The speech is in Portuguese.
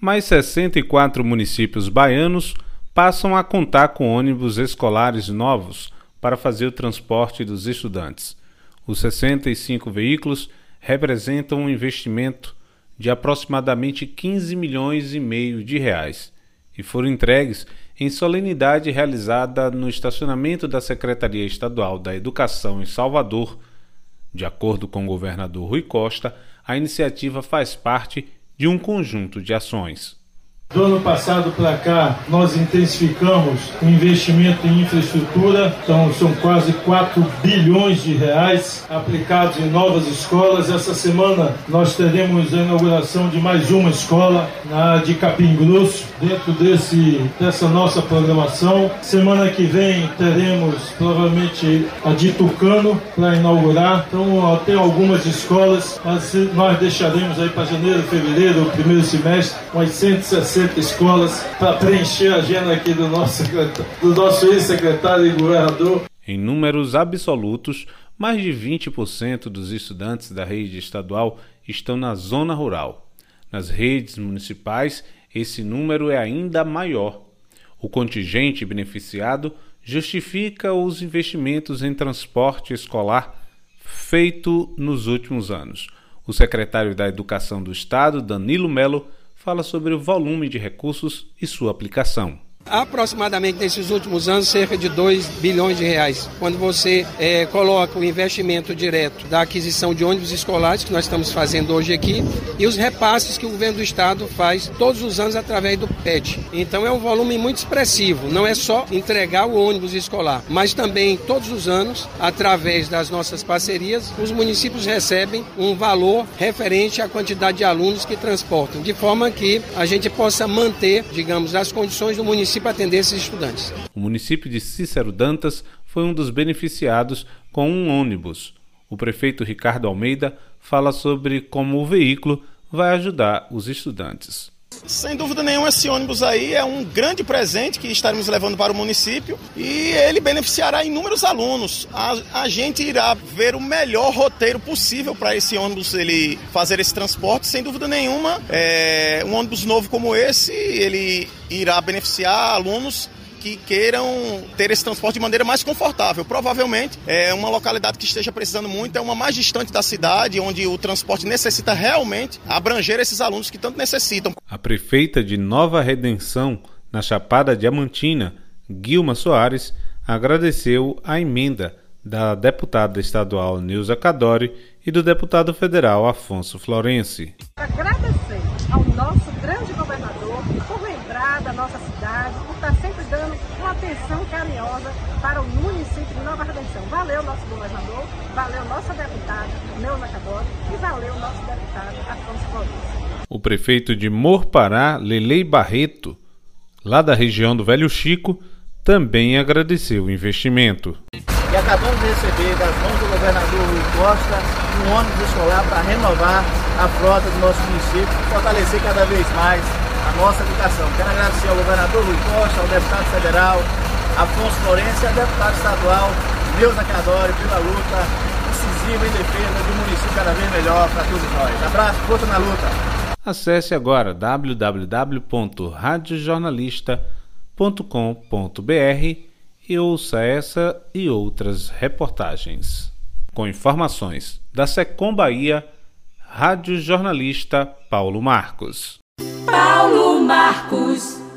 mais 64 municípios baianos passam a contar com ônibus escolares novos para fazer o transporte dos estudantes. Os 65 veículos representam um investimento de aproximadamente 15 milhões e meio de reais e foram entregues em solenidade realizada no estacionamento da Secretaria Estadual da Educação em Salvador. De acordo com o governador Rui Costa, a iniciativa faz parte de um conjunto de ações. Do ano passado para cá, nós intensificamos o investimento em infraestrutura, então são quase 4 bilhões de reais aplicados em novas escolas. Essa semana nós teremos a inauguração de mais uma escola, na de Capim Grosso, dentro desse, dessa nossa programação. Semana que vem teremos provavelmente a de Tucano para inaugurar. Então, até algumas escolas, mas nós deixaremos aí para janeiro, fevereiro, primeiro semestre, umas 160 escolas para preencher a agenda aqui do nosso, do nosso ex-secretário e governador. Em números absolutos, mais de 20% dos estudantes da rede estadual estão na zona rural. Nas redes municipais, esse número é ainda maior. O contingente beneficiado justifica os investimentos em transporte escolar feito nos últimos anos. O secretário da Educação do Estado, Danilo Melo, fala sobre o volume de recursos e sua aplicação aproximadamente nesses últimos anos cerca de 2 bilhões de reais. Quando você é, coloca o investimento direto da aquisição de ônibus escolares, que nós estamos fazendo hoje aqui, e os repasses que o governo do estado faz todos os anos através do PET. Então é um volume muito expressivo. Não é só entregar o ônibus escolar, mas também todos os anos, através das nossas parcerias, os municípios recebem um valor referente à quantidade de alunos que transportam, de forma que a gente possa manter, digamos, as condições do município para atender esses estudantes. O município de Cícero Dantas foi um dos beneficiados com um ônibus. O prefeito Ricardo Almeida fala sobre como o veículo vai ajudar os estudantes. Sem dúvida nenhuma, esse ônibus aí é um grande presente que estaremos levando para o município e ele beneficiará inúmeros alunos. A, a gente irá ver o melhor roteiro possível para esse ônibus ele fazer esse transporte. Sem dúvida nenhuma, é, um ônibus novo como esse, ele irá beneficiar alunos que queiram ter esse transporte de maneira mais confortável. Provavelmente é uma localidade que esteja precisando muito, é uma mais distante da cidade, onde o transporte necessita realmente abranger esses alunos que tanto necessitam. A prefeita de Nova Redenção, na Chapada Diamantina, Guilma Soares, agradeceu a emenda da deputada estadual Nilza Cadori e do deputado federal Afonso Florenci. Agradecer ao nosso grande governador por lembrar da nossa cidade, por estar sempre dando uma atenção carinhosa para o município de Nova Redenção. Valeu nosso governador, valeu nossa deputada Neuza Cadori e valeu nosso deputado Afonso Florenci. O prefeito de Morpará, Lelei Barreto, lá da região do Velho Chico, também agradeceu o investimento. E acabamos de receber das mãos do governador Rui Costa um ônibus escolar para renovar a frota do nosso município e fortalecer cada vez mais a nossa educação. Quero agradecer ao governador Rui Costa, ao deputado federal Afonso Florencio e ao deputado estadual Neuza Cadore pela luta decisiva em defesa de um município cada vez melhor para todos nós. Abraço, força na luta. Acesse agora www.radiojornalista.com.br e ouça essa e outras reportagens. Com informações da Secom Bahia, Rádio Jornalista Paulo Marcos. Paulo Marcos.